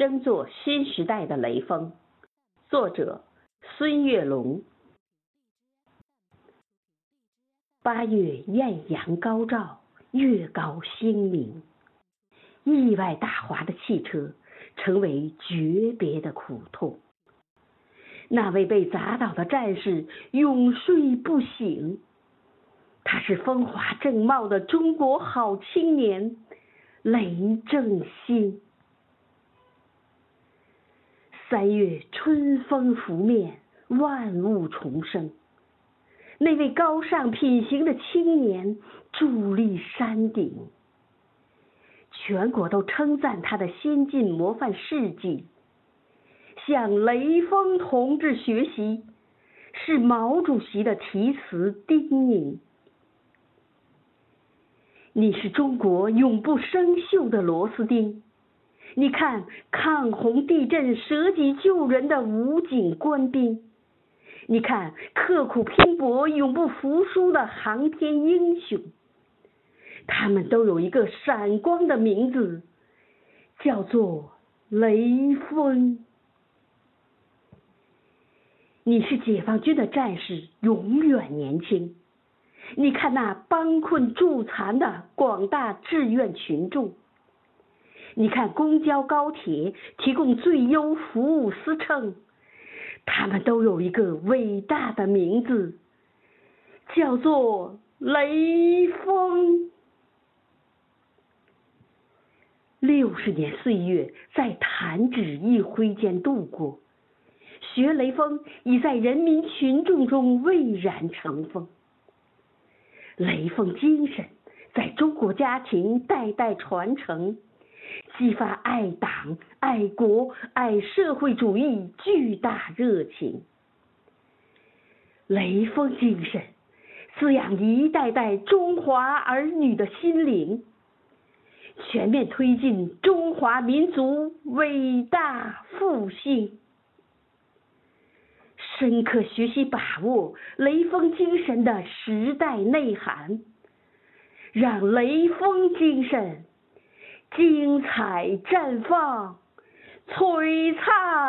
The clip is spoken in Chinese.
争做新时代的雷锋。作者：孙月龙。八月艳阳高照，月高星明，意外打滑的汽车成为诀别的苦痛。那位被砸倒的战士永睡不醒，他是风华正茂的中国好青年雷正兴。三月春风拂面，万物重生。那位高尚品行的青年伫立山顶，全国都称赞他的先进模范事迹。向雷锋同志学习，是毛主席的题词叮咛。你是中国永不生锈的螺丝钉。你看，抗洪、地震、舍己救人的武警官兵；你看，刻苦拼搏、永不服输的航天英雄。他们都有一个闪光的名字，叫做雷锋。你是解放军的战士，永远年轻。你看那帮困助残的广大志愿群众。你看，公交、高铁提供最优服务司乘，他们都有一个伟大的名字，叫做雷锋。六十年岁月在弹指一挥间度过，学雷锋已在人民群众中蔚然成风。雷锋精神在中国家庭代代传承。激发爱党、爱国、爱社会主义巨大热情，雷锋精神滋养一代代中华儿女的心灵，全面推进中华民族伟大复兴。深刻学习把握雷锋精神的时代内涵，让雷锋精神。精彩绽放，璀璨。